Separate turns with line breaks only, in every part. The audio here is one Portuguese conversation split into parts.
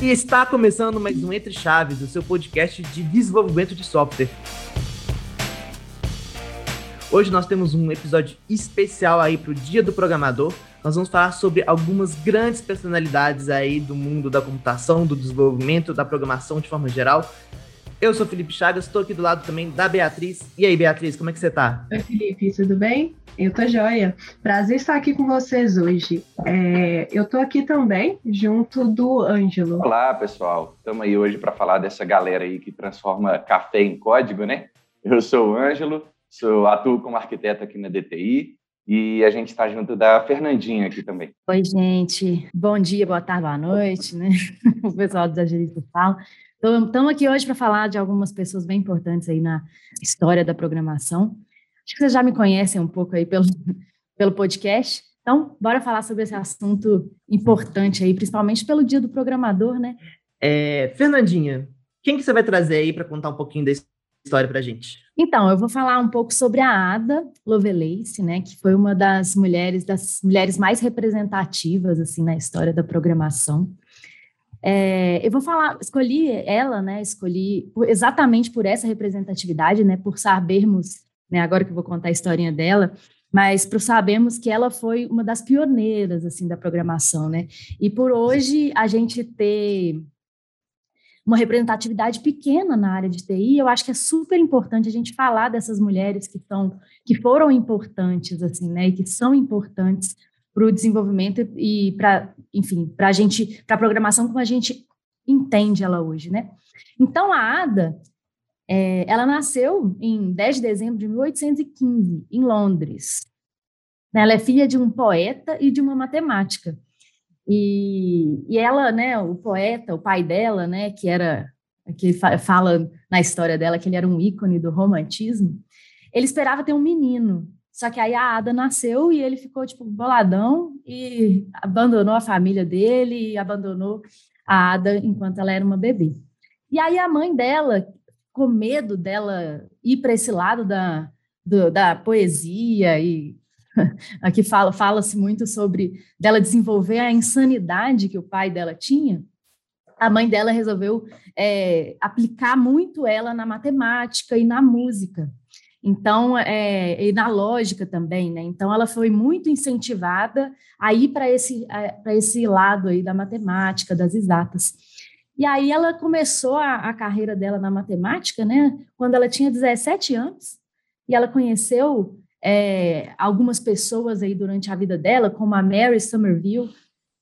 E está começando mais um Entre Chaves, o seu podcast de desenvolvimento de software. Hoje nós temos um episódio especial aí para o Dia do Programador. Nós vamos falar sobre algumas grandes personalidades aí do mundo da computação, do desenvolvimento, da programação de forma geral. Eu sou Felipe Chagas, estou aqui do lado também da Beatriz. E aí, Beatriz, como é que você está?
Oi, Felipe, tudo bem? Eu tô joia. Prazer estar aqui com vocês hoje. É, eu tô aqui também, junto do Ângelo.
Olá, pessoal. Estamos aí hoje para falar dessa galera aí que transforma café em código, né? Eu sou o Ângelo, sou, atuo como arquiteto aqui na DTI e a gente está junto da Fernandinha aqui também.
Oi, gente. Bom dia, boa tarde, boa noite, né? o pessoal dos agilistas fala. Estamos aqui hoje para falar de algumas pessoas bem importantes aí na história da programação. Acho que vocês já me conhecem um pouco aí pelo, pelo podcast. Então, bora falar sobre esse assunto importante aí, principalmente pelo Dia do Programador, né?
É, Fernandinha, quem que você vai trazer aí para contar um pouquinho da história para a gente?
Então, eu vou falar um pouco sobre a Ada Lovelace, né, que foi uma das mulheres das mulheres mais representativas assim na história da programação. É, eu vou falar, escolhi ela, né? Escolhi exatamente por essa representatividade, né? Por sabermos, né? Agora que eu vou contar a historinha dela, mas por sabermos que ela foi uma das pioneiras assim da programação, né? E por hoje a gente ter uma representatividade pequena na área de TI, eu acho que é super importante a gente falar dessas mulheres que são que foram importantes assim, né? E que são importantes para o desenvolvimento e para, enfim, para a gente, para a programação como a gente entende ela hoje, né? Então, a Ada, é, ela nasceu em 10 de dezembro de 1815, em Londres. Ela é filha de um poeta e de uma matemática. E, e ela, né, o poeta, o pai dela, né, que era, que fala na história dela que ele era um ícone do romantismo, ele esperava ter um menino, só que aí a Ada nasceu e ele ficou, tipo, boladão e abandonou a família dele e abandonou a Ada enquanto ela era uma bebê. E aí a mãe dela, com medo dela ir para esse lado da, do, da poesia e aqui fala fala-se muito sobre dela desenvolver a insanidade que o pai dela tinha, a mãe dela resolveu é, aplicar muito ela na matemática e na música. Então, é, e na lógica também, né? Então, ela foi muito incentivada a ir para esse, esse lado aí da matemática, das exatas. E aí ela começou a, a, carreira dela na matemática, né? Quando ela tinha 17 anos, e ela conheceu é, algumas pessoas aí durante a vida dela, como a Mary Somerville,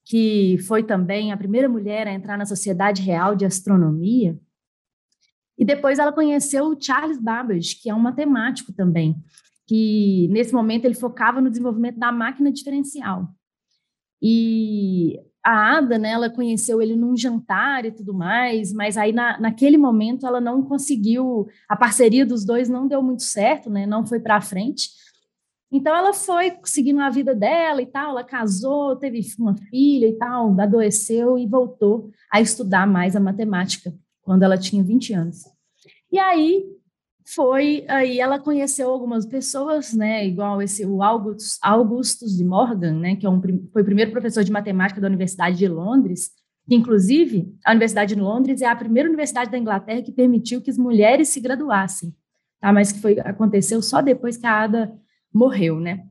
que foi também a primeira mulher a entrar na Sociedade Real de Astronomia, e depois ela conheceu o Charles Babbage, que é um matemático também, que nesse momento ele focava no desenvolvimento da máquina diferencial. E a Ada, né, ela conheceu ele num jantar e tudo mais, mas aí na, naquele momento ela não conseguiu, a parceria dos dois não deu muito certo, né, não foi para frente. Então ela foi seguindo a vida dela e tal, ela casou, teve uma filha e tal, adoeceu e voltou a estudar mais a matemática quando ela tinha 20 anos. E aí foi aí ela conheceu algumas pessoas, né, igual esse o Augustus, de Morgan, né, que é um, foi o primeiro professor de matemática da Universidade de Londres, que inclusive a Universidade de Londres é a primeira universidade da Inglaterra que permitiu que as mulheres se graduassem, tá? Mas que foi aconteceu só depois que a Ada morreu, né?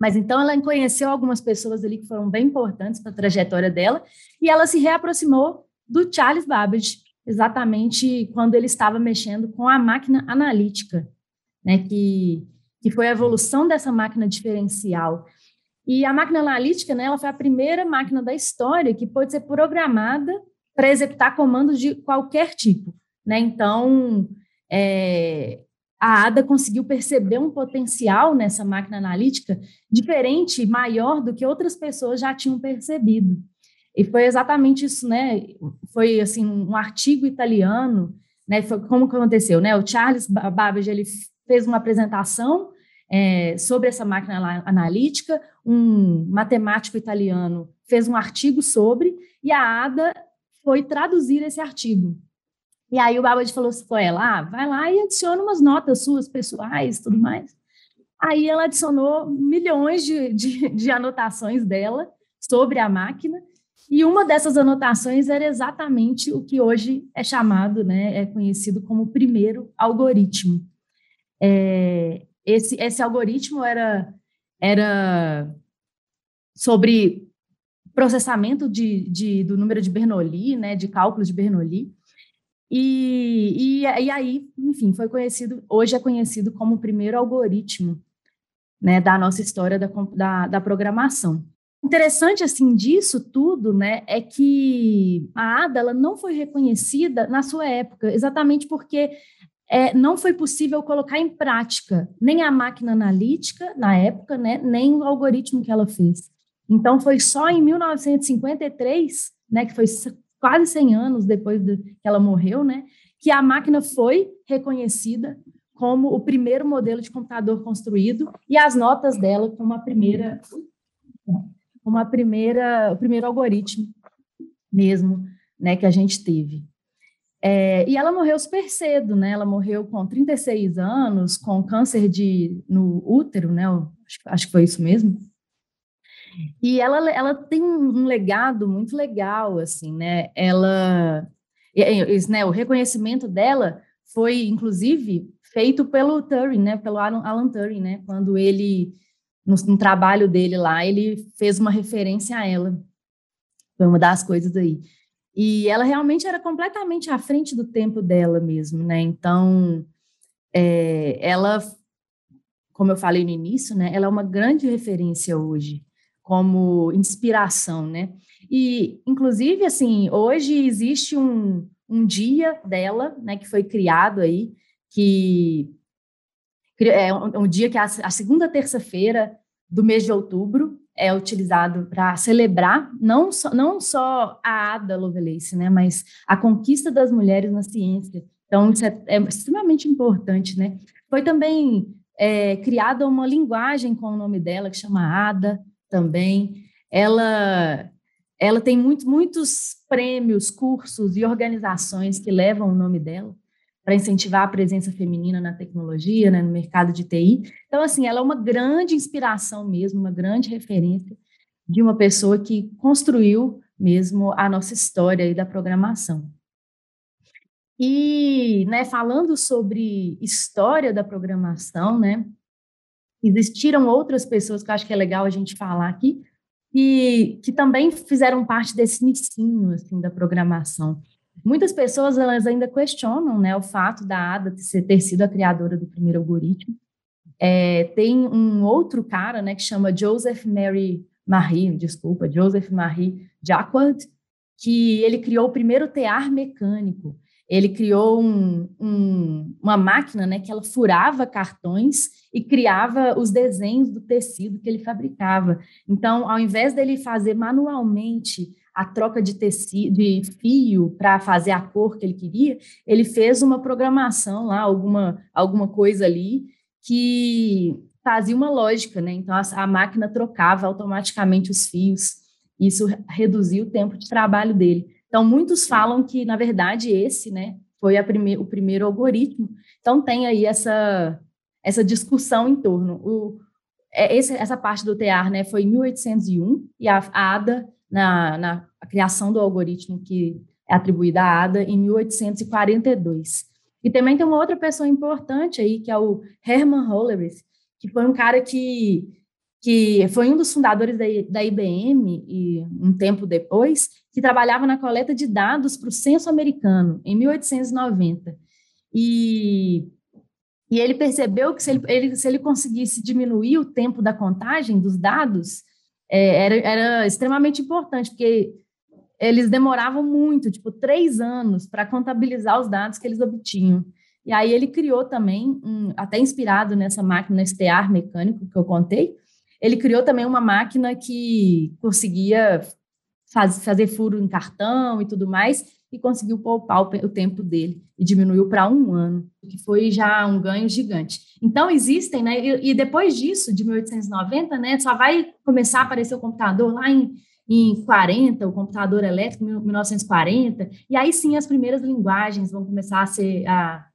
Mas então ela conheceu algumas pessoas ali que foram bem importantes para a trajetória dela e ela se reaproximou do Charles Babbage, exatamente quando ele estava mexendo com a máquina analítica, né, que, que foi a evolução dessa máquina diferencial. E a máquina analítica, né, ela foi a primeira máquina da história que pôde ser programada para executar comandos de qualquer tipo. Né? Então, é, a ADA conseguiu perceber um potencial nessa máquina analítica diferente, maior do que outras pessoas já tinham percebido. E foi exatamente isso, né? Foi assim um artigo italiano, né? Foi como que aconteceu, né? O Charles Babbage ele fez uma apresentação é, sobre essa máquina analítica, um matemático italiano fez um artigo sobre e a Ada foi traduzir esse artigo. E aí o Babbage falou assim para ela, ah, vai lá e adiciona umas notas suas pessoais, tudo mais. Aí ela adicionou milhões de, de, de anotações dela sobre a máquina E uma dessas anotações era exatamente o que hoje é chamado, né, é conhecido como primeiro algoritmo. É, esse, esse algoritmo era, era sobre processamento de, de, do número de Bernoulli, né, de cálculos de Bernoulli, e, e, e, aí, enfim, foi conhecido, hoje é conhecido como o primeiro algoritmo né, da nossa história da, da, da programação. Interessante, assim, disso tudo, né, é que a ADA, ela não foi reconhecida na sua época, exatamente porque é, não foi possível colocar em prática nem a máquina analítica na época, né, nem o algoritmo que ela fez. Então, foi só em 1953, né, que foi quase 100 anos depois de que ela morreu, né, que a máquina foi reconhecida como o primeiro modelo de computador construído e as notas dela como a primeira como a primeira o primeiro algoritmo mesmo, né, que a gente teve. É, e ela morreu super cedo, né? Ela morreu com 36 anos, com câncer de, no útero, né? Acho, acho que foi isso mesmo. E ela, ela tem um legado muito legal, assim, né? Ela, né, o reconhecimento dela foi, inclusive, feito pelo Turing, né? Pelo Alan, Alan Turing, né? Quando ele, no, no, trabalho dele lá, ele fez uma referência a ela. Foi uma das coisas aí. E ela realmente era completamente à frente do tempo dela mesmo, né? Então, é, ela, como eu falei no início, né? Ela é uma grande referência hoje como inspiração, né? E, inclusive, assim, hoje existe um, um dia dela, né, que foi criado aí, que é um, um dia que é a, a segunda terça-feira do mês de outubro é utilizado para celebrar não só, não só a Ada Lovelace, né, mas a conquista das mulheres na ciência. Então, isso é, é extremamente importante, né? Foi também é, criada uma linguagem com o nome dela, que chama Ada, também. Ela, ela tem muito, muitos prêmios, cursos e organizações que levam o nome dela para incentivar a presença feminina na tecnologia, né, no mercado de TI. Então, assim, ela é uma grande inspiração mesmo, uma grande referência de uma pessoa que construiu mesmo a nossa história aí da programação. E, né, falando sobre história da programação, né, existiram outras pessoas que eu acho que é legal a gente falar aqui, e que também fizeram parte desse inicinho, assim, da programação. Muitas pessoas, elas ainda questionam, né, o fato da Ada ter sido a criadora do primeiro algoritmo. É, tem um outro cara, né, que chama Joseph Mary Marie, desculpa, Joseph Marie Jacquard, que ele criou o primeiro tear mecânico, ele criou um, um, uma máquina né, que ela furava cartões e criava os desenhos do tecido que ele fabricava. Então, ao invés dele fazer manualmente a troca de tecido, de fio para fazer a cor que ele queria, ele fez uma programação lá, alguma, alguma coisa ali que fazia uma lógica, né? Então a, a máquina trocava automaticamente os fios. Isso reduzia o tempo de trabalho dele. Então, muitos falam que, na verdade, esse né, foi prime o primeiro algoritmo. Então, tem aí essa, essa discussão em torno. O, é, esse, essa parte do TEAR né, foi em 1801, e a, a ADA, na, na criação do algoritmo que é atribuída à ADA, em 1842. E também tem uma outra pessoa importante aí, que é o Herman Hollerith, que foi um cara que que foi um dos fundadores da, da IBM, e um tempo depois, que trabalhava na coleta de dados para o censo americano, em 1890. E, e ele percebeu que se ele, ele, se ele conseguisse diminuir o tempo da contagem dos dados, é, era, era extremamente importante, porque eles demoravam muito, tipo, três anos para contabilizar os dados que eles obtinham. E aí ele criou também, um, até inspirado nessa máquina STR mecânico que eu contei, ele criou também uma máquina que conseguia faz, fazer furo em cartão e tudo mais, e conseguiu poupar o, tempo dele e diminuiu para um ano, que foi já um ganho gigante. Então, existem, né? E, e, depois disso, de 1890, né, só vai começar a aparecer o computador lá em, em 40, o computador elétrico, 1940, e aí sim as primeiras linguagens vão começar a ser a,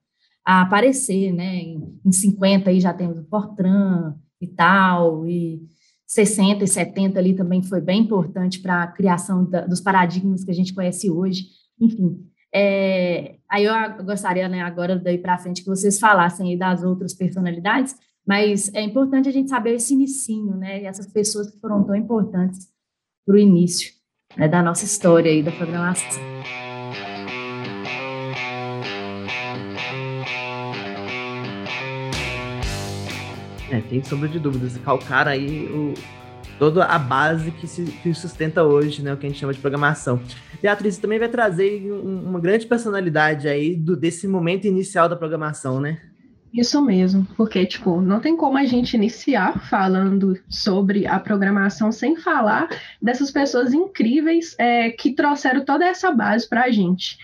a aparecer, né? Em, em 50 aí já temos o Fortran, e tal, e 60 e 70 ali também foi bem importante para a criação da, dos paradigmas que a gente conhece hoje. Enfim, é, aí eu gostaria, né, agora daí para frente, que vocês falassem das outras personalidades, mas é importante a gente saber esse inicinho, né, e essas pessoas que foram tão importantes para o início né, da nossa história aí da programação.
É, tem sombra de dúvidas. Calcar aí o, toda a base que se que sustenta hoje, né, o que a gente chama de programação. Beatriz também vai trazer um, uma grande personalidade aí do, desse momento inicial da programação, né?
Isso mesmo, porque tipo, não tem como a gente iniciar falando sobre a programação sem falar dessas pessoas incríveis é, que trouxeram toda essa base para a gente.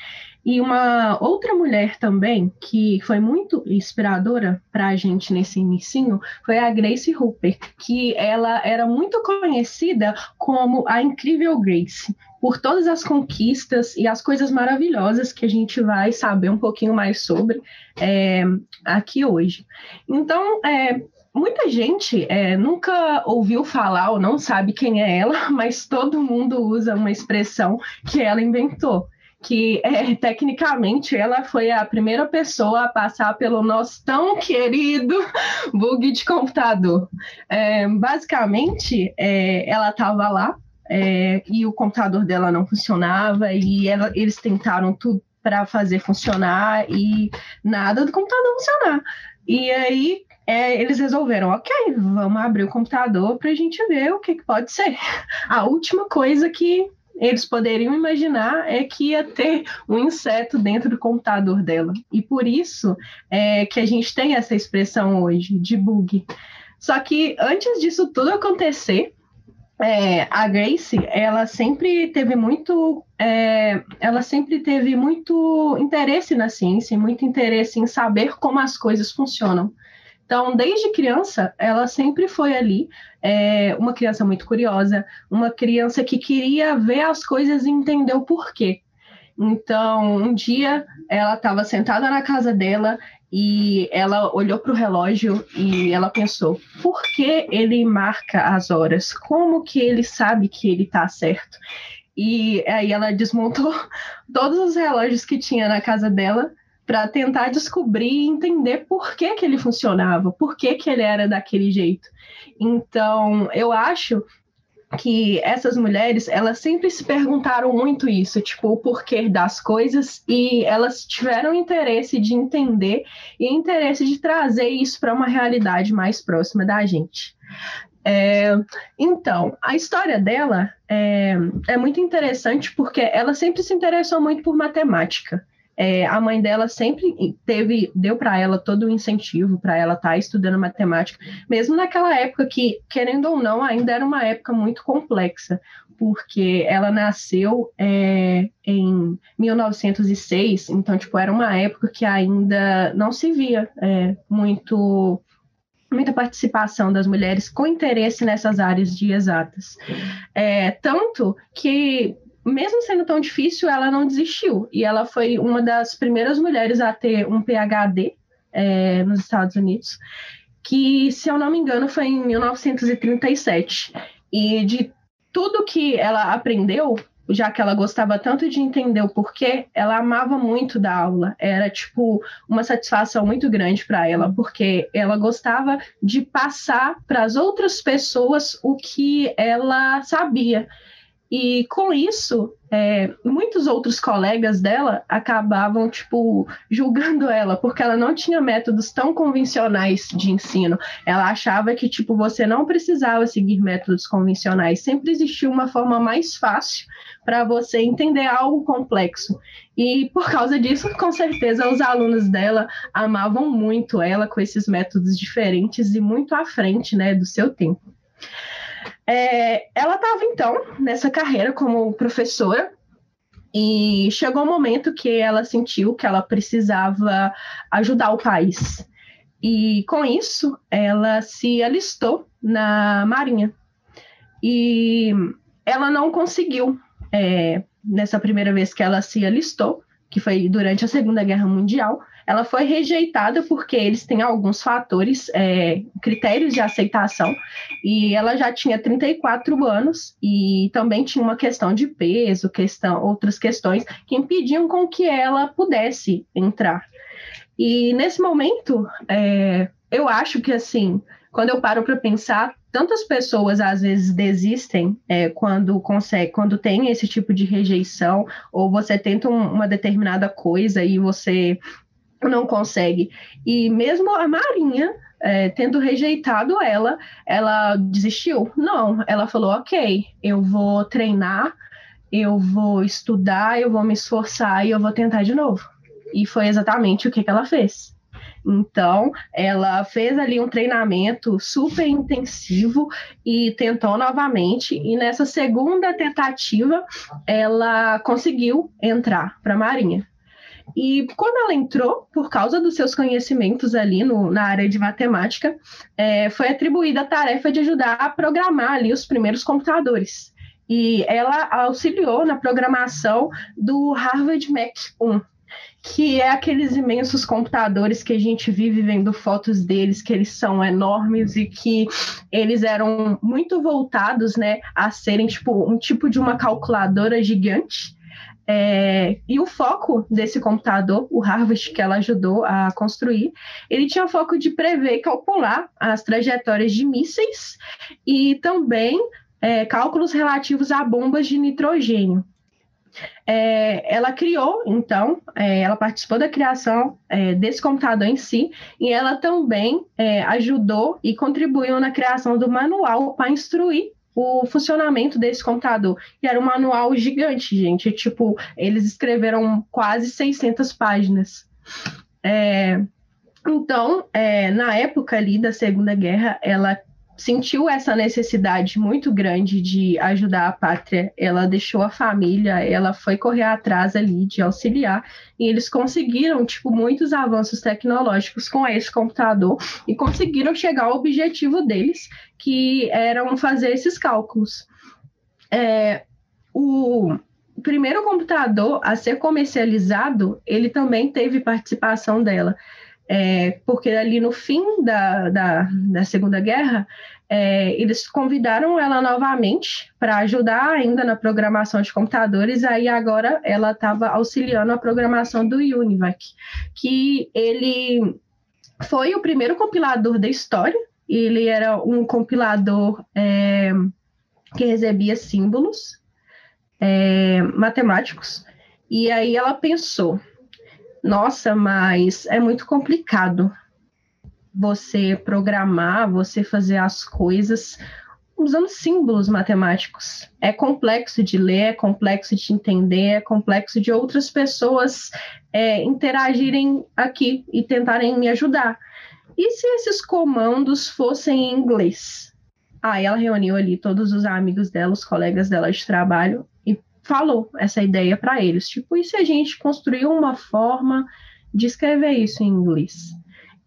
E uma outra mulher também, que foi muito inspiradora para a gente nesse início, foi a Grace Hooper, que ela era muito conhecida como a incrível Grace, por todas as conquistas e as coisas maravilhosas que a gente vai saber um pouquinho mais sobre é, aqui hoje. Então, é, muita gente é, nunca ouviu falar ou não sabe quem é ela, mas todo mundo usa uma expressão que ela inventou que é, tecnicamente ela foi a primeira pessoa a passar pelo nosso tão querido bug de computador. É, basicamente, é, ela estava lá é, e o computador dela não funcionava e ela, eles tentaram tudo para fazer funcionar e nada do computador funcionar. E aí é, eles resolveram, ok, vamos abrir o computador para a gente ver o que, que pode ser. A última coisa que eles poderiam imaginar é que ia ter um inseto dentro do computador dela. E por isso é que a gente tem essa expressão hoje de bug. Só que antes disso tudo acontecer, é, a Grace, ela sempre teve muito, é, ela sempre teve muito interesse na ciência, muito interesse em saber como as coisas funcionam. Então, desde criança, ela sempre foi ali, é, uma criança muito curiosa, uma criança que queria ver as coisas e entender o porquê. Então, um dia, ela estava sentada na casa dela e ela olhou para o relógio e ela pensou: por que ele marca as horas? Como que ele sabe que ele está certo? E aí ela desmontou todos os relógios que tinha na casa dela para tentar descobrir e entender por que, que ele funcionava, por que, que ele era daquele jeito. Então, eu acho que essas mulheres, elas sempre se perguntaram muito isso, tipo, o porquê das coisas, e elas tiveram interesse de entender e interesse de trazer isso para uma realidade mais próxima da gente. É, então, a história dela é, é muito interessante porque ela sempre se interessou muito por matemática. É, a mãe dela sempre teve, deu para ela todo o incentivo para ela estar tá estudando matemática, mesmo naquela época que, querendo ou não, ainda era uma época muito complexa, porque ela nasceu é, em 1906, então tipo era uma época que ainda não se via é, muito muita participação das mulheres com interesse nessas áreas de exatas. É, tanto que mesmo sendo tão difícil, ela não desistiu. E ela foi uma das primeiras mulheres a ter um PhD é, nos Estados Unidos, que, se eu não me engano, foi em 1937. E de tudo que ela aprendeu, já que ela gostava tanto de entender o porquê, ela amava muito da aula. Era tipo uma satisfação muito grande para ela, porque ela gostava de passar para as outras pessoas o que ela sabia. E com isso, é, muitos outros colegas dela acabavam, tipo, julgando ela, porque ela não tinha métodos tão convencionais de ensino. Ela achava que, tipo, você não precisava seguir métodos convencionais. Sempre existia uma forma mais fácil para você entender algo complexo. E por causa disso, com certeza, os alunos dela amavam muito ela com esses métodos diferentes e muito à frente, né, do seu tempo. É, ela estava, então, nessa carreira como professora, e chegou um momento que ela sentiu que ela precisava ajudar o país. E com isso, ela se alistou na Marinha. E ela não conseguiu, é, nessa primeira vez que ela se alistou, que foi durante a Segunda Guerra Mundial, ela foi rejeitada porque eles têm alguns fatores, é, critérios de aceitação, e ela já tinha 34 anos e também tinha uma questão de peso, questão, outras questões que impediam com que ela pudesse entrar. E nesse momento, é, eu acho que assim, quando eu paro para pensar, tantas pessoas às vezes desistem é, quando consegue, quando tem esse tipo de rejeição, ou você tenta um, uma determinada coisa e você não consegue. E mesmo a Marinha, é, tendo rejeitado ela, ela desistiu? Não, ela falou: ok, eu vou treinar, eu vou estudar, eu vou me esforçar e eu vou tentar de novo. E foi exatamente o que, que ela fez. Então, ela fez ali um treinamento super intensivo e tentou novamente. E nessa segunda tentativa, ela conseguiu entrar para a Marinha. E quando ela entrou, por causa dos seus conhecimentos ali no, na área de matemática, é, foi atribuída a tarefa de ajudar a programar ali os primeiros computadores. E ela auxiliou na programação do Harvard Mac 1, que é aqueles imensos computadores que a gente vive vendo fotos deles, que eles são enormes e que eles eram muito voltados, né, a serem tipo um tipo de uma calculadora gigante. É, e o foco desse computador, o Harvard, que ela ajudou a construir, ele tinha foco de prever e calcular as trajetórias de mísseis e também é, cálculos relativos a bombas de nitrogênio. É, ela criou, então, é, ela participou da criação é, desse computador em si, e ela também é, ajudou e contribuiu na criação do manual para instruir o funcionamento desse computador. E era um manual gigante, gente. Tipo, eles escreveram quase 600 páginas. É, então, é, na época ali da Segunda Guerra, ela sentiu essa necessidade muito grande de ajudar a pátria, ela deixou a família, ela foi correr atrás ali de auxiliar, e eles conseguiram, tipo, muitos avanços tecnológicos com esse computador e conseguiram chegar ao objetivo deles, que eram fazer esses cálculos. É, o primeiro computador a ser comercializado, ele também teve participação dela é, porque ali no fim da, da, da Segunda Guerra, é, eles convidaram ela novamente para ajudar ainda na programação de computadores, aí agora ela estava auxiliando a programação do Univac, que ele foi o primeiro compilador da história, ele era um compilador é, que recebia símbolos é, matemáticos, e aí ela pensou, nossa, mas é muito complicado você programar, você fazer as coisas usando símbolos matemáticos. É complexo de ler, é complexo de entender, é complexo de outras pessoas é, interagirem aqui e tentarem me ajudar. E se esses comandos fossem em inglês? Aí ela reuniu ali todos os amigos dela, os colegas dela de trabalho, falou essa ideia para eles. Tipo, e se a gente construir uma forma de escrever isso em inglês?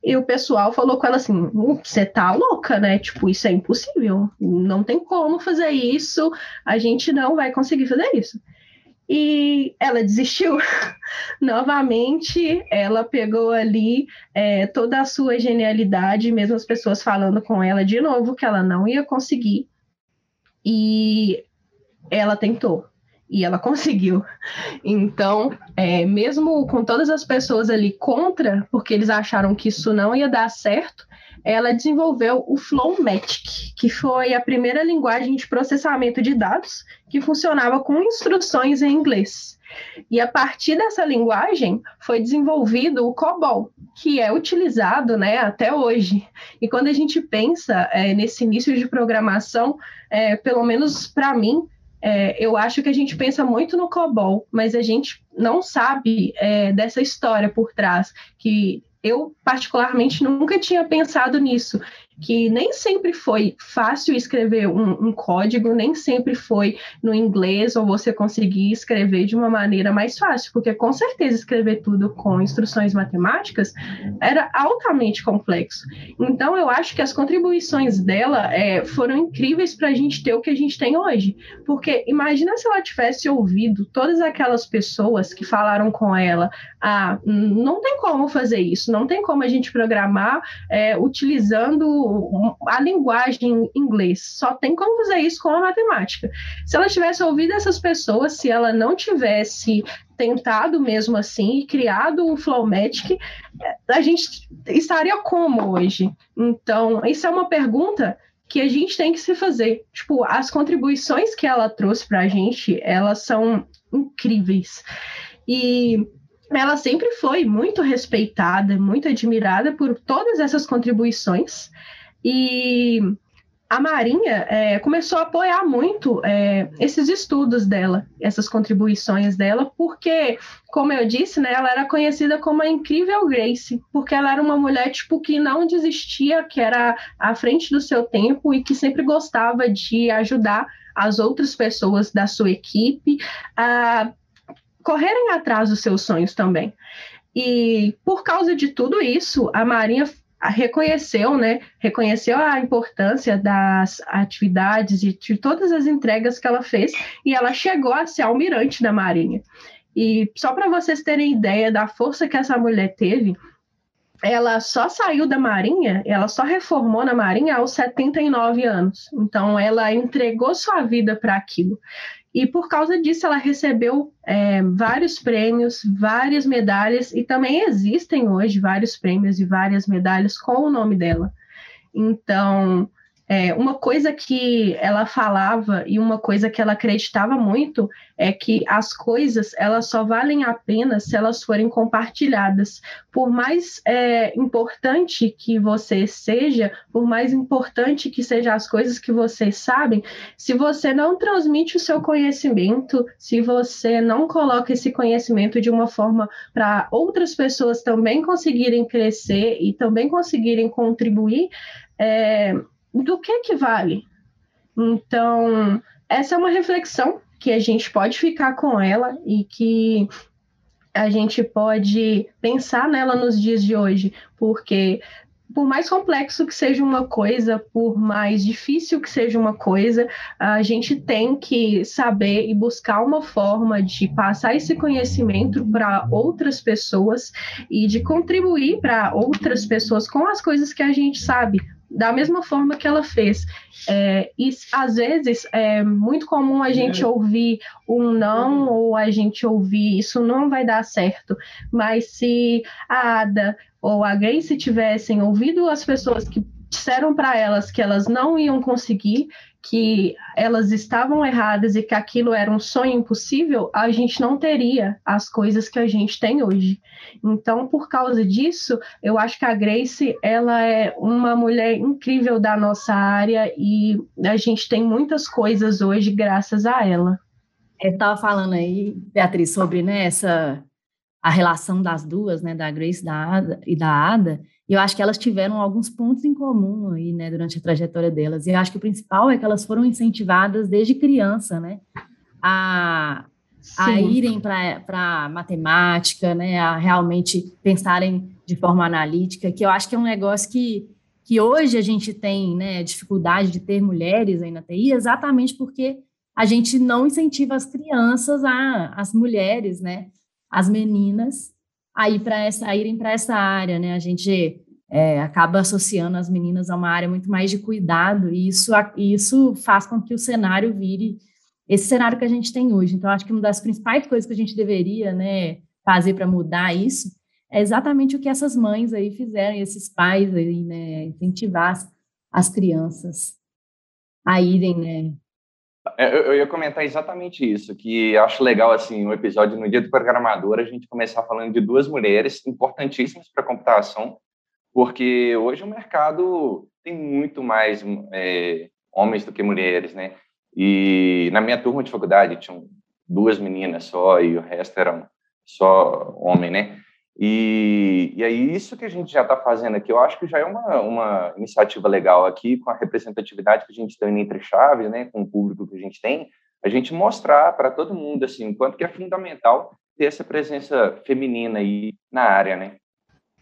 E o pessoal falou com ela assim: você tá louca, né? Tipo, isso é impossível. Não tem como fazer isso. A gente não vai conseguir fazer isso. E ela desistiu. Novamente, ela pegou ali é, toda a sua genialidade, mesmo as pessoas falando com ela de novo que ela não ia conseguir. E ela tentou e ela conseguiu. Então, é, mesmo com todas as pessoas ali contra, porque eles acharam que isso não ia dar certo, ela desenvolveu o Flowmatic, que foi a primeira linguagem de processamento de dados que funcionava com instruções em inglês. E a partir dessa linguagem foi desenvolvido o COBOL, que é utilizado né, até hoje. E quando a gente pensa é, nesse início de programação, é, pelo menos para mim, é, eu acho que a gente pensa muito no COBOL, mas a gente não sabe é, dessa história por trás, que eu particularmente nunca tinha pensado nisso, que nem sempre foi fácil escrever um, um código, nem sempre foi no inglês ou você conseguir escrever de uma maneira mais fácil, porque com certeza escrever tudo com instruções matemáticas era altamente complexo. Então eu acho que as contribuições dela é, foram incríveis para a gente ter o que a gente tem hoje, porque imagina se ela tivesse ouvido todas aquelas pessoas que falaram com ela, ah, não tem como fazer isso, não tem como a gente programar é, utilizando a linguagem inglês, só tem como fazer isso com a matemática. Se ela tivesse ouvido essas pessoas, se ela não tivesse tentado mesmo assim e criado o Flowmatic, a gente estaria como hoje? Então, isso é uma pergunta que a gente tem que se fazer. Tipo, as contribuições que ela trouxe para a gente, elas são incríveis. E ela sempre foi muito respeitada, muito admirada por todas essas contribuições. E a Marinha é, começou a apoiar muito é, esses estudos dela, essas contribuições dela, porque, como eu disse, né, ela era conhecida como a incrível Grace, porque ela era uma mulher tipo que não desistia, que era à frente do seu tempo e que sempre gostava de ajudar as outras pessoas da sua equipe a correrem atrás dos seus sonhos também. E por causa de tudo isso, a Marinha reconheceu, né, reconheceu a importância das atividades e de todas as entregas que ela fez e ela chegou a ser almirante da Marinha. E só para vocês terem ideia da força que essa mulher teve, ela só saiu da Marinha, ela só reformou na Marinha aos 79 anos. Então, ela entregou sua vida para aquilo. E por causa disso, ela recebeu é, vários prêmios, várias medalhas, e também existem hoje vários prêmios e várias medalhas com o nome dela. Então, é, uma coisa que ela falava e uma coisa que ela acreditava muito é que as coisas elas só valem a pena se elas forem compartilhadas. Por mais é, importante que você seja, por mais importante que sejam as coisas que você sabem, se você não transmite o seu conhecimento, se você não coloca esse conhecimento de uma forma para outras pessoas também conseguirem crescer e também conseguirem contribuir, é, do que que vale? Então, essa é uma reflexão que a gente pode ficar com ela e que a gente pode pensar nela nos dias de hoje, porque por mais complexo que seja uma coisa, por mais difícil que seja uma coisa, a gente tem que saber e buscar uma forma de passar esse conhecimento para outras pessoas e de contribuir para outras pessoas com as coisas que a gente sabe, da mesma forma que ela fez. É, e às vezes é muito comum a gente ouvir um não ou a gente ouvir isso não vai dar certo. Mas se a Ada ou a Grace tivessem ouvido as pessoas que disseram para elas que elas não iam conseguir, que elas estavam erradas e que aquilo era um sonho impossível, a gente não teria as coisas que a gente tem hoje. Então, por causa disso, eu acho que a Grace, ela é uma mulher incrível da nossa área e a gente tem muitas coisas hoje graças a ela.
Eu estava falando aí, Beatriz, sobre né, essa, a relação das duas, né, da Grace da Ada, e da Ada, e eu acho que elas tiveram alguns pontos em comum aí, né, durante a trajetória delas. E eu acho que o principal é que elas foram incentivadas desde criança, né, a, a irem para matemática, né, a realmente pensarem de forma analítica, que eu acho que é um negócio que, que hoje a gente tem, né, dificuldade de ter mulheres aí na TI, exatamente porque a gente não incentiva as crianças, a, as mulheres, né, as meninas, a, ir essa, a irem para essa área, né? A gente é, acaba associando as meninas a uma área muito mais de cuidado, e isso, isso faz com que o cenário vire esse cenário que a gente tem hoje. Então, acho que uma das principais coisas que a gente deveria né, fazer para mudar isso é exatamente o que essas mães aí fizeram, esses pais aí, né, incentivar as, as crianças a irem, né,
eu, eu, ia comentar exatamente isso, que acho legal, assim, o um episódio no Dia do Programador, a gente começar falando de duas mulheres importantíssimas para a computação, porque hoje o mercado tem muito mais é, homens do que mulheres, né? E na minha turma de faculdade tinham duas meninas só e o resto eram só homem, né? E, e aí, isso que a gente já está fazendo aqui, eu acho que já é uma, uma iniciativa legal aqui, com a representatividade que a gente tem entre chaves, né, com o público que a gente tem, a gente mostrar para todo mundo, assim, o quanto que é fundamental ter essa presença feminina aí na área, né?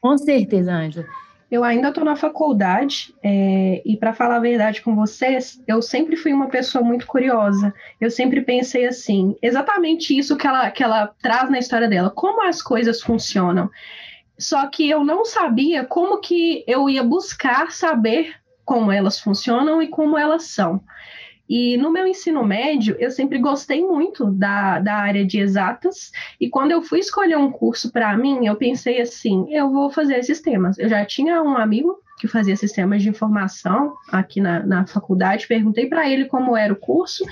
Com certeza, Ângela.
Eu ainda estou na faculdade é, e, para falar a verdade com vocês, eu sempre fui uma pessoa muito curiosa. Eu sempre pensei assim, exatamente isso que ela, que ela traz na história dela, como as coisas funcionam. Só que eu não sabia como que eu ia buscar saber como elas funcionam e como elas são. E no meu ensino médio, eu sempre gostei muito da, da área de exatas, e quando eu fui escolher um curso para mim, eu pensei assim: eu vou fazer sistemas. Eu já tinha um amigo que fazia sistemas de informação aqui na, na faculdade, perguntei para ele como era o curso,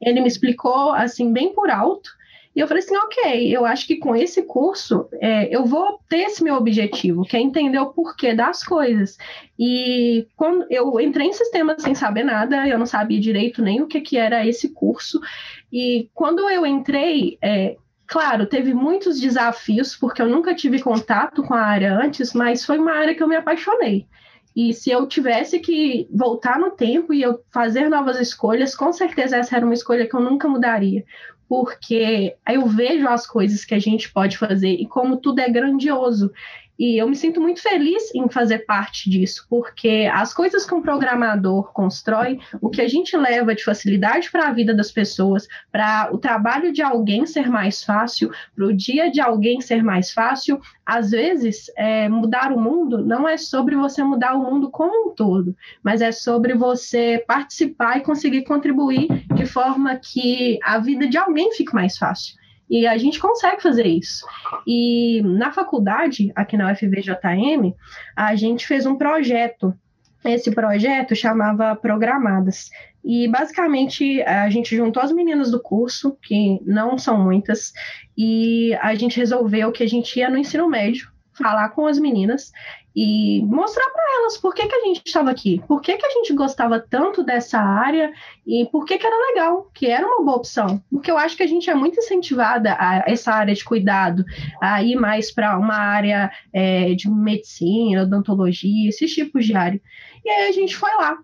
ele me explicou assim, bem por alto. E eu falei assim, ok, eu acho que com esse curso é, eu vou ter esse meu objetivo, que é entender o porquê das coisas. E quando eu entrei em sistemas sem saber nada, eu não sabia direito nem o que, que era esse curso. E quando eu entrei, é, Claro, teve muitos desafios, porque eu nunca tive contato com a área antes, mas foi uma área que eu me apaixonei. E se eu tivesse que voltar no tempo e eu fazer novas escolhas, com certeza essa era uma escolha que eu nunca mudaria, porque eu vejo as coisas que a gente pode fazer e como tudo é grandioso. E eu me sinto muito feliz em fazer parte disso, porque as coisas que um programador constrói, o que a gente leva de facilidade para a vida das pessoas, para o trabalho de alguém ser mais fácil, para o dia de alguém ser mais fácil, às vezes é, mudar o mundo não é sobre você mudar o mundo como um todo, mas é sobre você participar e conseguir contribuir de forma que a vida de alguém fique mais fácil. E a gente consegue fazer isso. E na faculdade, aqui na UFVJM, a gente fez um projeto. Esse projeto chamava Programadas. E basicamente a gente juntou as meninas do curso, que não são muitas, e a gente resolveu que a gente ia no ensino médio falar com as meninas e mostrar para elas por que, que a gente estava aqui, por que, que a gente gostava tanto dessa área e por que, que era legal, que era uma boa opção. Porque eu acho que a gente é muito incentivada a essa área de cuidado, a ir mais para uma área é, de medicina, odontologia, esses tipos de área. E aí a gente foi lá.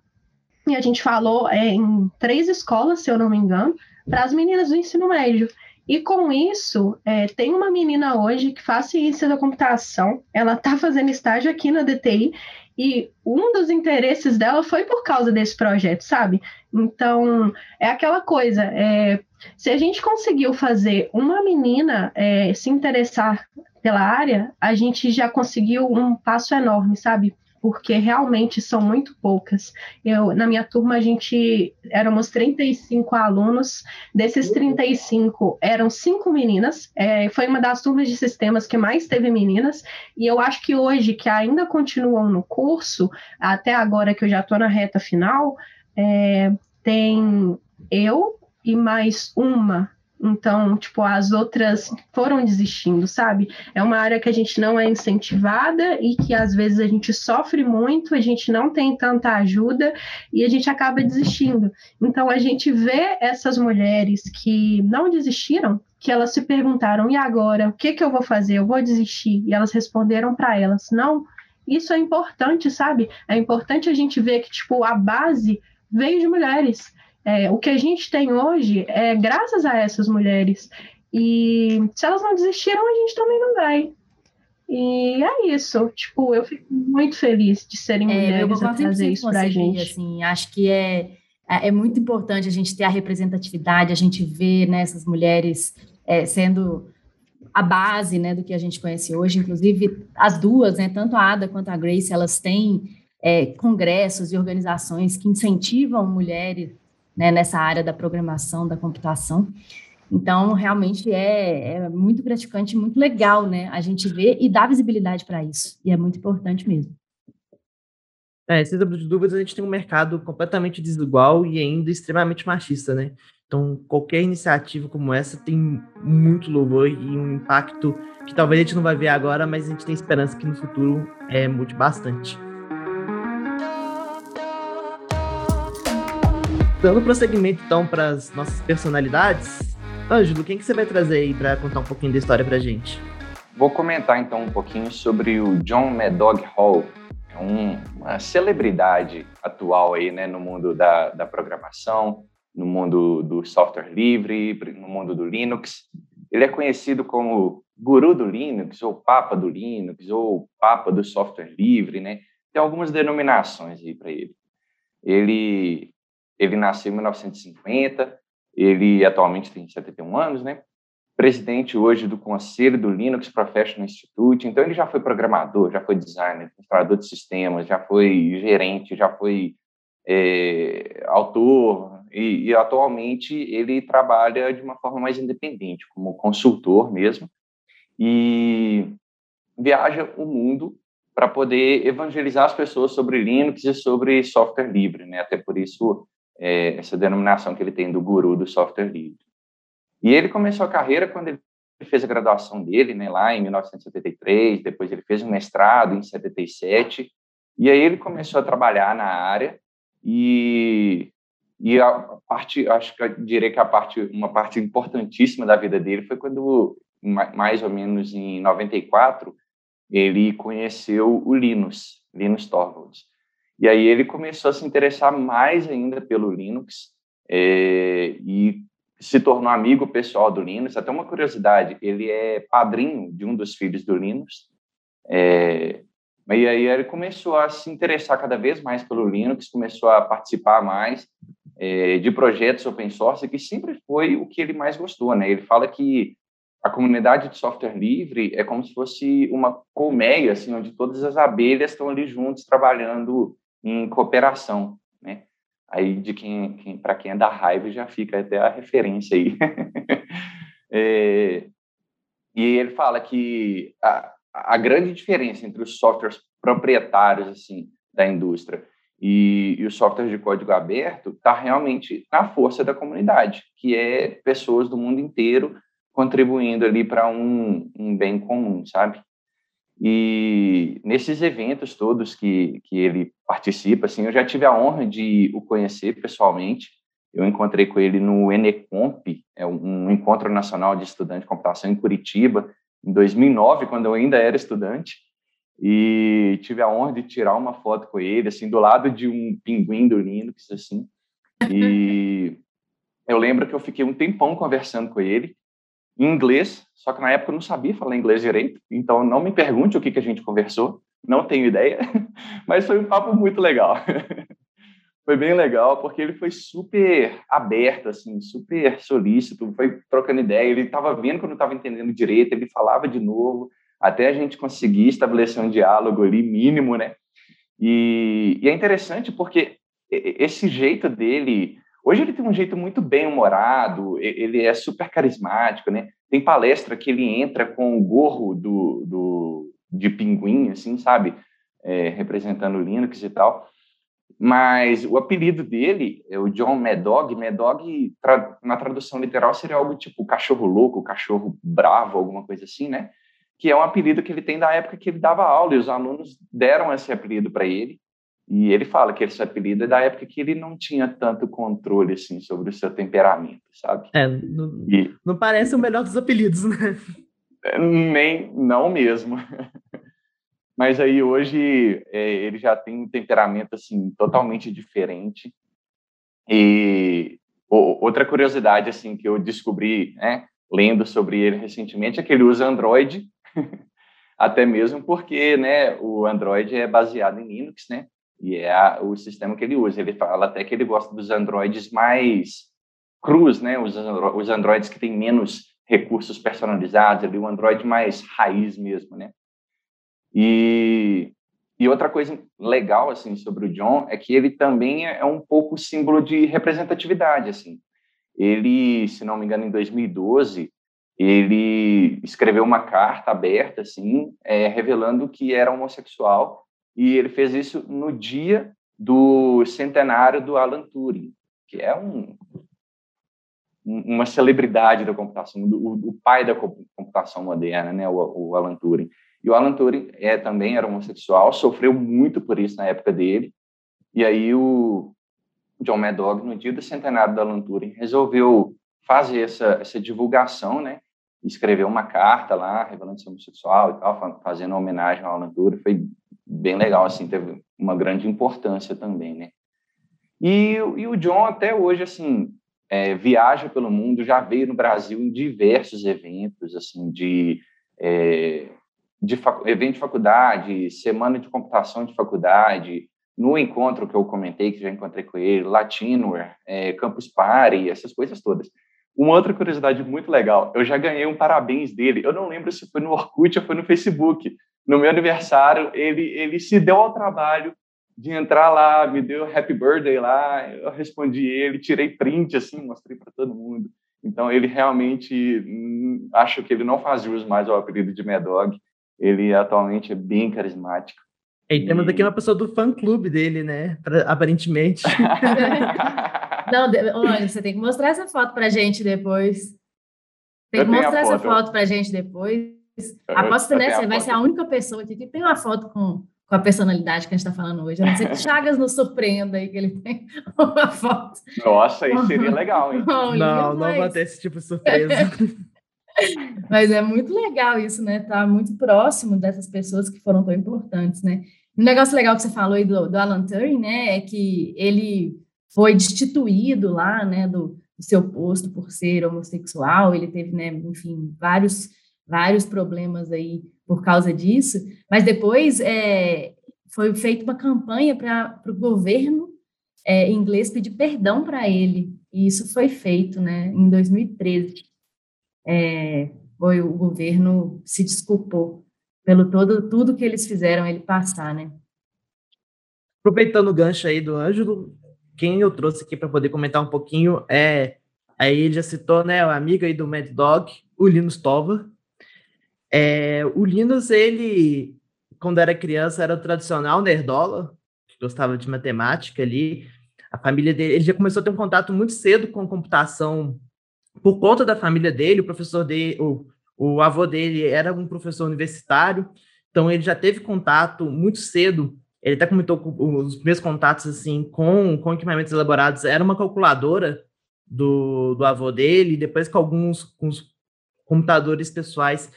E a gente falou é, em três escolas, se eu não me engano, para as meninas do ensino médio. E com isso, é, tem uma menina hoje que faz ciência da computação, ela está fazendo estágio aqui na DTI, e um dos interesses dela foi por causa desse projeto, sabe? Então, é aquela coisa, é, se a gente conseguiu fazer uma menina é, se interessar pela área, a gente já conseguiu um passo enorme, sabe? Porque realmente são muito poucas. Eu, na minha turma, a gente éramos 35 alunos, desses 35 eram cinco meninas, é, foi uma das turmas de sistemas que mais teve meninas, e eu acho que hoje, que ainda continuam no curso, até agora que eu já estou na reta final, é, tem eu e mais uma então, tipo, as outras foram desistindo, sabe? É uma área que a gente não é incentivada e que às vezes a gente sofre muito, a gente não tem tanta ajuda e a gente acaba desistindo. Então, a gente vê essas mulheres que não desistiram, que elas se perguntaram: e agora? O que, que eu vou fazer? Eu vou desistir? E elas responderam para elas: não. Isso é importante, sabe? É importante a gente ver que, tipo, a base veio de mulheres. É, o que a gente tem hoje é graças a essas mulheres. E se elas não desistiram, a gente também não vai. E é isso. Tipo, eu fico muito feliz de serem é, mulheres a fazer isso pra gente.
Assim, acho que é, é, é muito importante a gente ter a representatividade, a gente ver né, essas mulheres é, sendo a base né, do que a gente conhece hoje. Inclusive, as duas, né, tanto a Ada quanto a Grace, elas têm é, congressos e organizações que incentivam mulheres né, nessa área da programação, da computação. Então, realmente é, é muito gratificante, muito legal, né? A gente ver e dar visibilidade para isso. E é muito importante mesmo.
É, sem sombra de dúvidas, a gente tem um mercado completamente desigual e ainda extremamente machista, né? Então, qualquer iniciativa como essa tem muito louvor e um impacto que talvez a gente não vai ver agora, mas a gente tem esperança que no futuro é, mude bastante. Dando prosseguimento, então, para as nossas personalidades, Ângelo, quem que você vai trazer aí para contar um pouquinho da história para gente?
vou comentar então um pouquinho sobre o John Madog Hall, é um, uma celebridade atual aí, né, no mundo da, da programação, no mundo do software livre, no mundo do Linux. Ele é conhecido como guru do Linux, ou papa do Linux, ou papa do software livre, né? Tem algumas denominações aí para ele. Ele ele nasceu em 1950, ele atualmente tem 71 anos, né? Presidente hoje do Conselho do Linux Professional Institute. Então, ele já foi programador, já foi designer, instalador de sistemas, já foi gerente, já foi é, autor, e, e, atualmente ele trabalha de uma forma mais independente, como consultor mesmo, e viaja o mundo para poder evangelizar as pessoas sobre Linux e sobre software livre, né? Até por isso é, essa denominação que ele tem do guru do software livre. E ele começou a carreira quando ele fez a graduação dele, né, lá em 1973, depois ele fez um mestrado em 77, e aí ele começou a trabalhar na área e e a parte, acho que eu diria que a parte, uma parte importantíssima da vida dele foi quando, mais ou menos em 94, ele conheceu o Linus, Linus Torvalds. E aí ele começou a se interessar mais ainda pelo Linux é, e se tornou amigo pessoal do Linux. Até uma curiosidade, ele é padrinho de um dos filhos do Linux. É, e aí ele começou a se interessar cada vez mais pelo Linux, começou a participar mais é, de projetos open source, que sempre foi o que ele mais gostou. Né? Ele fala que a comunidade de software livre é como se fosse uma colmeia, assim, onde todas as abelhas estão ali juntos trabalhando em cooperação, né? Aí de quem, quem para quem é da raiva já fica até a referência aí. é, e ele fala que a, a grande diferença entre os softwares proprietários assim da indústria e, e os softwares de código aberto está realmente na força da comunidade, que é pessoas do mundo inteiro contribuindo ali para um, um bem comum, sabe? E nesses eventos todos que, que ele participa, assim, eu já tive a honra de o conhecer pessoalmente. Eu encontrei com ele no Enecomp, é um encontro nacional de estudantes de computação em Curitiba, em 2009, quando eu ainda era estudante. E tive a honra de tirar uma foto com ele, assim, do lado de um pinguim do Linux, assim. E eu lembro que eu fiquei um tempão conversando com ele em inglês, só que na época eu não sabia falar inglês direito, então não me pergunte o que, que a gente conversou, não tenho ideia, mas foi um papo muito legal. foi bem legal, porque ele foi super aberto, assim, super solícito, foi trocando ideia, ele estava vendo que eu não estava entendendo direito, ele falava de novo, até a gente conseguir estabelecer um diálogo ali mínimo, né? E, e é interessante porque esse jeito dele Hoje ele tem um jeito muito bem humorado, ele é super carismático, né? Tem palestra que ele entra com o gorro do, do de pinguim, assim, sabe? É, representando o Linux e tal. Mas o apelido dele é o John Madog. Madog, tra na tradução literal, seria algo tipo cachorro louco, cachorro bravo, alguma coisa assim, né? Que é um apelido que ele tem da época que ele dava aula, e os alunos deram esse apelido para ele. E ele fala que esse apelido é da época que ele não tinha tanto controle assim sobre o seu temperamento, sabe?
É, não, e, não parece o melhor dos apelidos, né?
É, nem, não mesmo. Mas aí hoje é, ele já tem um temperamento assim totalmente diferente. E outra curiosidade assim que eu descobri, né, lendo sobre ele recentemente, é que ele usa Android, até mesmo porque, né, o Android é baseado em Linux, né? E é a, o sistema que ele usa. Ele fala até que ele gosta dos Androids mais crus, né? Os, os Androids que têm menos recursos personalizados, ali, o Android mais raiz mesmo, né? E, e outra coisa legal, assim, sobre o John é que ele também é um pouco símbolo de representatividade, assim. Ele, se não me engano, em 2012, ele escreveu uma carta aberta, assim, é, revelando que era homossexual e ele fez isso no dia do centenário do Alan Turing, que é um, uma celebridade da computação, o, o, pai da computação moderna, né, o, o, Alan Turing. E o Alan Turing é, também era homossexual, sofreu muito por isso na época dele. E aí o John Madog, no dia do centenário do Alan Turing, resolveu fazer essa, essa divulgação, né, escreveu uma carta lá, revelando ser homossexual e tal, fazendo homenagem ao Alan Turing, foi bem legal, assim, teve uma grande importância também, né? E, e o John até hoje, assim, é, viaja pelo mundo, já veio no Brasil em diversos eventos, assim, de, é, de evento de faculdade, semana de computação de faculdade, no encontro que eu comentei, que já encontrei com ele, Latinware, é, Campus Party, essas coisas todas. Uma outra curiosidade muito legal, eu já ganhei um parabéns dele. Eu não lembro se foi no Orkut ou foi no Facebook. No meu aniversário, ele, ele se deu ao trabalho de entrar lá, me deu happy birthday lá, eu respondi ele, tirei print assim, mostrei para todo mundo. Então ele realmente hum, acho que ele não faz jus mais ao apelido de Mad Dog. Ele atualmente é bem carismático.
E temos aqui uma pessoa do fã clube dele, né? Pra, aparentemente.
Não, olha, você tem que mostrar essa foto pra gente depois. Tem que mostrar essa foto pra gente depois. Aposto, né? Você vai ser a única pessoa aqui que tem uma foto com, com a personalidade que a gente está falando hoje. A não ser que Chagas nos surpreenda aí que ele tem uma foto.
Nossa, isso seria legal, hein?
Não, não, não vai ter esse tipo de surpresa.
Mas é muito legal isso, né? Tá muito próximo dessas pessoas que foram tão importantes, né? Um negócio legal que você falou aí do, do Alan Turing, né? É que ele foi destituído lá, né, do, do, seu posto por ser homossexual, ele teve, né, enfim, vários, vários problemas aí por causa disso, mas depois é, foi feita uma campanha para o governo é, inglês pedir perdão para ele, e isso foi feito, né, em 2013. É, foi o governo se desculpou pelo todo tudo que eles fizeram ele passar, né?
Aproveitando o gancho aí do Ângelo, quem eu trouxe aqui para poder comentar um pouquinho é. Aí ele já citou, né, o amigo aí do Mad Dog, o Linus Tova. É, o Linus, ele, quando era criança, era o tradicional nerdola, que gostava de matemática ali. A família dele, ele já começou a ter um contato muito cedo com computação por conta da família dele. O professor dele, o, o avô dele era um professor universitário, então ele já teve contato muito cedo ele até comentou os meus contatos assim com, com equipamentos elaborados era uma calculadora do, do avô dele, depois com alguns com computadores pessoais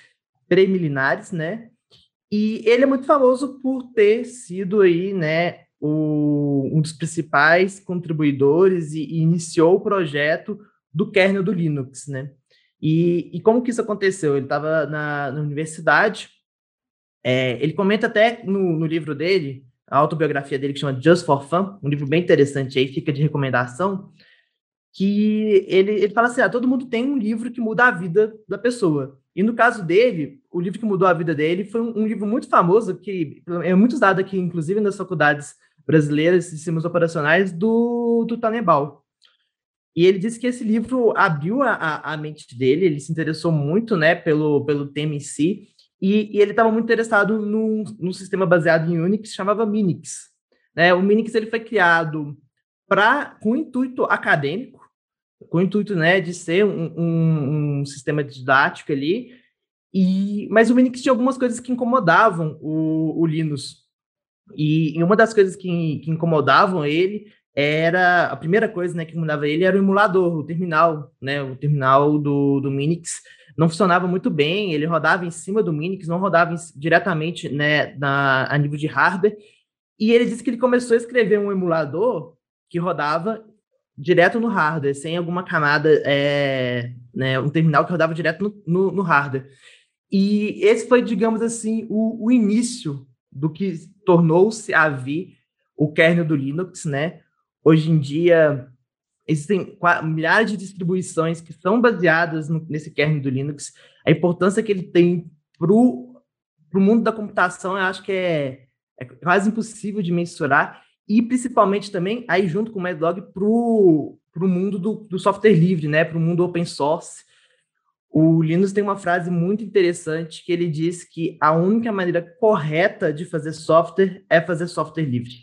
preliminares, né? E ele é muito famoso por ter sido aí, né, o, um dos principais contribuidores e, e, iniciou o projeto do kernel do Linux, né? E, e como que isso aconteceu? Ele estava na, na, universidade, é, ele comenta até no, no livro dele a autobiografia dele que chama Just for Fun, um livro bem interessante aí, fica de recomendação, que ele, ele fala assim, ah, todo mundo tem um livro que muda a vida da pessoa. E no caso dele, o livro que mudou a vida dele foi um, um livro muito famoso, que é muito usado aqui, inclusive nas faculdades brasileiras, sistemas operacionais, do, do Tanebal. E ele disse que esse livro abriu a, a, mente dele, ele se interessou muito né, pelo, pelo tema em si, e, e ele estava muito interessado num, num, sistema baseado em Unix, chamava Minix. Né? O Minix ele foi criado para com intuito acadêmico, com o intuito né, de ser um, um, um sistema didático ali, e, mas o Minix tinha algumas coisas que incomodavam o, o Linus. E, e, uma das coisas que, que, incomodavam ele era a primeira coisa né, que incomodava ele era o emulador, o terminal, né, o terminal do, do Minix não funcionava muito bem, ele rodava em cima do Minix, não rodava em, diretamente né, na, a nível de hardware, e ele disse que ele começou a escrever um emulador que rodava direto no hardware, sem alguma camada, é, né, um terminal que rodava direto no, no, no hardware. E esse foi, digamos assim, o, o início do que tornou-se a vir o kernel do Linux, né? Hoje em dia, existem milhares de distribuições que são baseadas no, nesse kernel do Linux. A importância que ele tem para o mundo da computação, eu acho que é, é, quase impossível de mensurar. E principalmente também, aí junto com o Medlog, para o mundo do, do software livre, né? para o mundo open source. O Linus tem uma frase muito interessante que ele diz que a única maneira correta de fazer software é fazer software livre,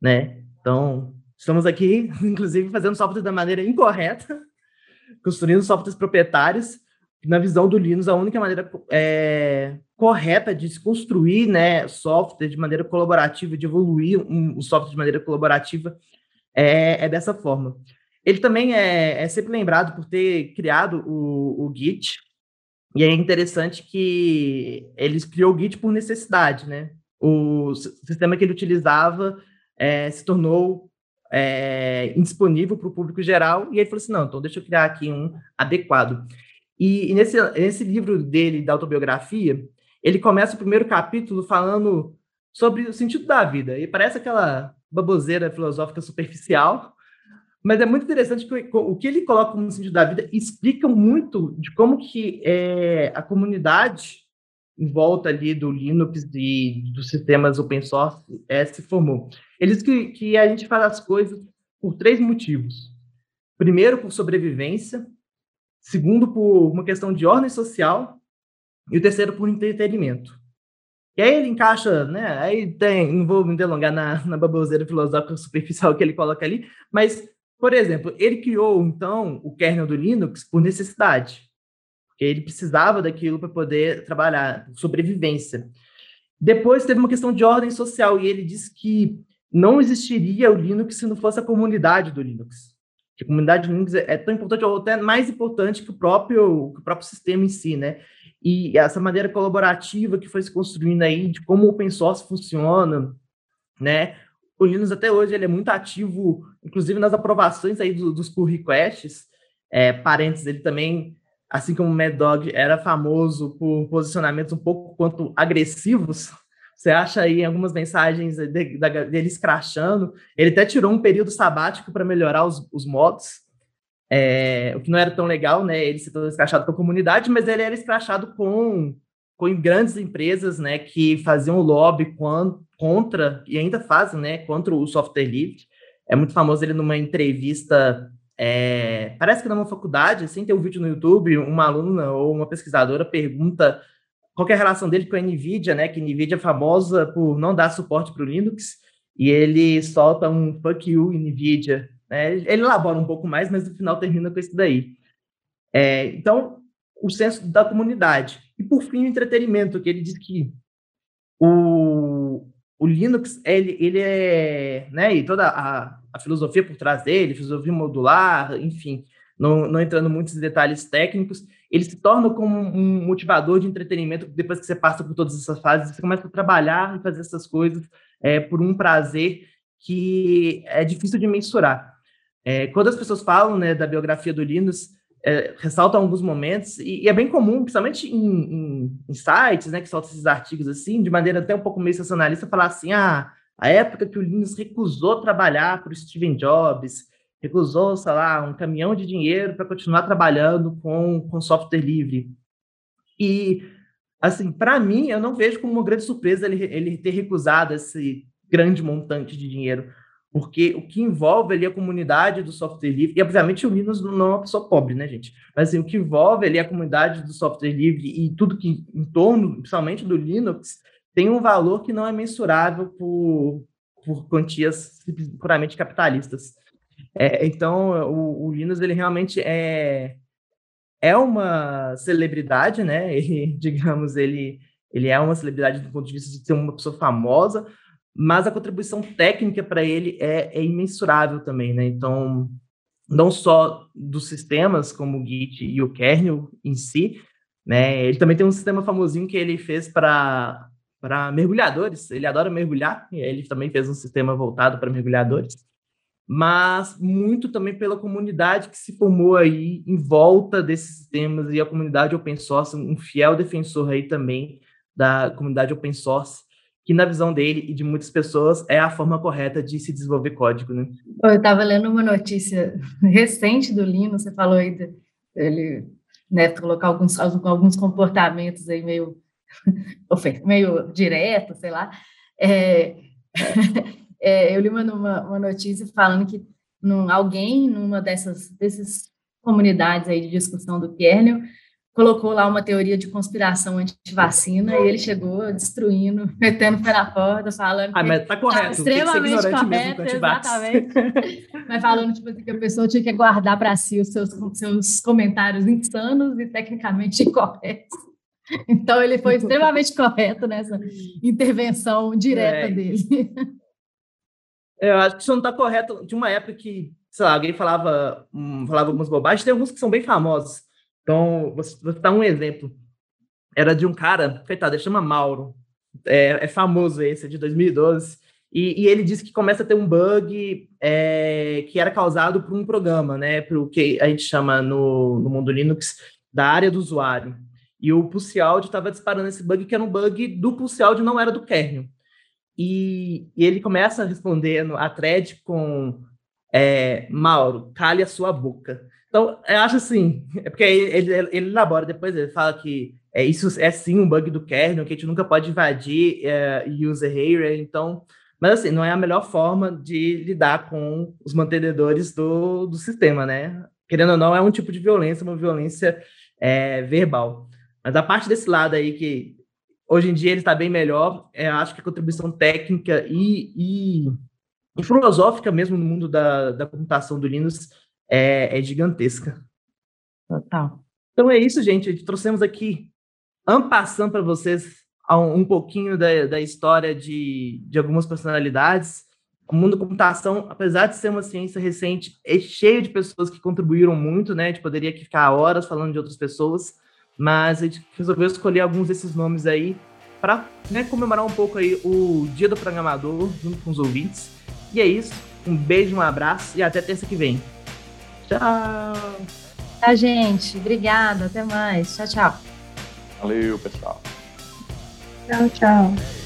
né? Então, Estamos aqui, inclusive, fazendo software da maneira incorreta, construindo softwares proprietários. Na visão do Linux, a única maneira é, correta de se construir né, software de maneira colaborativa, de evoluir um, um software de maneira colaborativa, é, é dessa forma. Ele também é, é, sempre lembrado por ter criado o, o Git, E é interessante que ele criou o Git por necessidade, né? O sistema que ele utilizava é, se tornou é, indisponível para o público geral, e ele falou assim, não, então deixa eu criar aqui um adequado. E, e nesse, nesse livro dele, da autobiografia, ele começa o primeiro capítulo falando sobre o sentido da vida, e parece aquela baboseira filosófica superficial, mas é muito interessante que o que ele coloca como sentido da vida explica muito de como que é, a comunidade em volta ali do Linux e dos sistemas open source é, se formou. Eles que, que a gente faz as coisas por três motivos. Primeiro, por sobrevivência. Segundo, por uma questão de ordem social. E o terceiro, por entretenimento. E aí ele encaixa, né? Aí tem, não vou me delongar na, na baboseira filosófica superficial que ele coloca ali, mas por exemplo, ele criou, então, o kernel do Linux por necessidade, porque ele precisava daquilo para poder trabalhar, sobrevivência. Depois teve uma questão de ordem social, e ele disse que não existiria o Linux se não fosse a comunidade do Linux. Que a comunidade Linux é tão importante, ou até mais importante que o próprio, que o próprio sistema em si, né? E essa maneira colaborativa que foi se construindo aí, de como o open source funciona, né? o Linux até hoje ele é muito ativo, inclusive nas aprovações aí do, dos pull requests. É, parênteses, ele também, assim como o Mad Dog, era famoso por posicionamentos um pouco quanto agressivos. Você acha aí algumas mensagens de, de, dele escrachando. Ele até tirou um período sabático para melhorar os, os mods, é, o que não era tão legal, né? Ele se tornou escrachado com a comunidade, mas ele era escrachado com, com grandes empresas, né? Que faziam lobby quando, contra, e ainda fazem, né, contra o software livre. É muito famoso ele numa entrevista, é, parece que numa faculdade, assim, tem um vídeo no YouTube, uma aluna ou uma pesquisadora pergunta qual é a relação dele com a NVIDIA, né, que NVIDIA é famosa por não dar suporte para o Linux, e ele solta um fuck you, NVIDIA. Né? Ele elabora um pouco mais, mas no final termina com isso daí. É, então, o senso da comunidade. E, por fim, o entretenimento, que ele diz que o, o Linux, ele, ele é, né, e toda a, a filosofia por trás dele, filosofia modular, enfim, não, não entrando muitos detalhes técnicos, ele se torna como um motivador de entretenimento depois que você passa por todas essas fases, você começa a trabalhar e fazer essas coisas é, por um prazer que é difícil de mensurar. É, quando as pessoas falam né, da biografia do Linus, é, ressaltam alguns momentos, e, e, é bem comum, principalmente em, em, em, sites, né, que soltam esses artigos assim, de maneira até um pouco meio sensacionalista, falar assim, ah, a época que o Linus recusou trabalhar para o Steven Jobs, recusou, sei lá, um caminhão de dinheiro para continuar trabalhando com, com software livre. E, assim, para mim, eu não vejo como uma grande surpresa ele, ele ter recusado esse grande montante de dinheiro, porque o que envolve ali a comunidade do software livre, e obviamente o Linux não é uma pessoa pobre, né, gente? Mas assim, o que envolve ali a comunidade do software livre e tudo que em torno, principalmente do Linux, tem um valor que não é mensurável por, por quantias puramente capitalistas. É, então, o, o, Linux, ele realmente é, é uma celebridade, né? Ele, digamos, ele, ele é uma celebridade do ponto de vista de ser uma pessoa famosa, mas a contribuição técnica para ele é, é, imensurável também, né? Então, não só dos sistemas como o Git e o kernel em si, né? Ele também tem um sistema famosinho que ele fez para mergulhadores. Ele adora mergulhar ele também fez um sistema voltado para mergulhadores. Mas muito também pela comunidade que se formou aí em volta desses sistemas e a comunidade open source, um fiel defensor aí também da comunidade open source que na visão dele e de muitas pessoas é a forma correta de se desenvolver código, né?
Eu estava lendo uma notícia recente do Lino, você falou aí dele né, colocar alguns, alguns comportamentos aí meio, meio direto, sei lá. É, é, eu li uma, uma, notícia falando que num, alguém numa dessas, dessas comunidades aí de discussão do kernel colocou lá uma teoria de conspiração anti-vacina e ele chegou destruindo, metendo o pé na porta, falando
ah, mas tá correto,
extremamente correto, exatamente, mas falando tipo, assim, que a pessoa tinha que guardar para si os seus, seus comentários insanos e tecnicamente incorretos. Então ele foi extremamente correto nessa intervenção direta é. dele.
Eu acho que isso não está correto. De uma época que, sei lá, alguém falava, hum, falava algumas bobagens, tem alguns que são bem famosos então, vou, vou dar um exemplo. era de um cara, coitado, ele chama Mauro, é, é famoso esse, é de 2012, e, e, ele disse que começa a ter um bug é, que era causado por um programa, né, para o que a gente chama no, no mundo Linux da área do usuário. E o Pulse Audio estava disparando esse bug, que era um bug do Pulse Audio, não era do kernel. E, e ele começa respondendo a thread com é, Mauro, cale a sua boca. Então, eu acho assim, é porque ele, ele, ele elabora depois, ele fala que é, isso é sim um bug do kernel, que a gente nunca pode invadir é, user area, então... Mas assim, não é a melhor forma de lidar com os mantenedores do, do sistema, né? Querendo ou não, é um tipo de violência, uma violência é, verbal. Mas a parte desse lado aí que hoje em dia ele está bem melhor, é, acho que a contribuição técnica e, e, e, filosófica mesmo no mundo da, da computação do Linux é, é gigantesca.
Total.
Então é isso, gente. Trouxemos aqui, ampassando para vocês um, um pouquinho da, da história de, de algumas personalidades. O mundo da computação, apesar de ser uma ciência recente, é cheio de pessoas que contribuíram muito, né? A gente poderia aqui ficar horas falando de outras pessoas, mas a gente resolveu escolher alguns desses nomes aí para né, comemorar um pouco aí o Dia do Programador junto com os ouvintes. E é isso. Um beijo, um abraço e até terça que vem. Tchau!
Tá, gente. Obrigada. Até mais. Tchau, tchau.
Valeu, pessoal.
Tchau, tchau.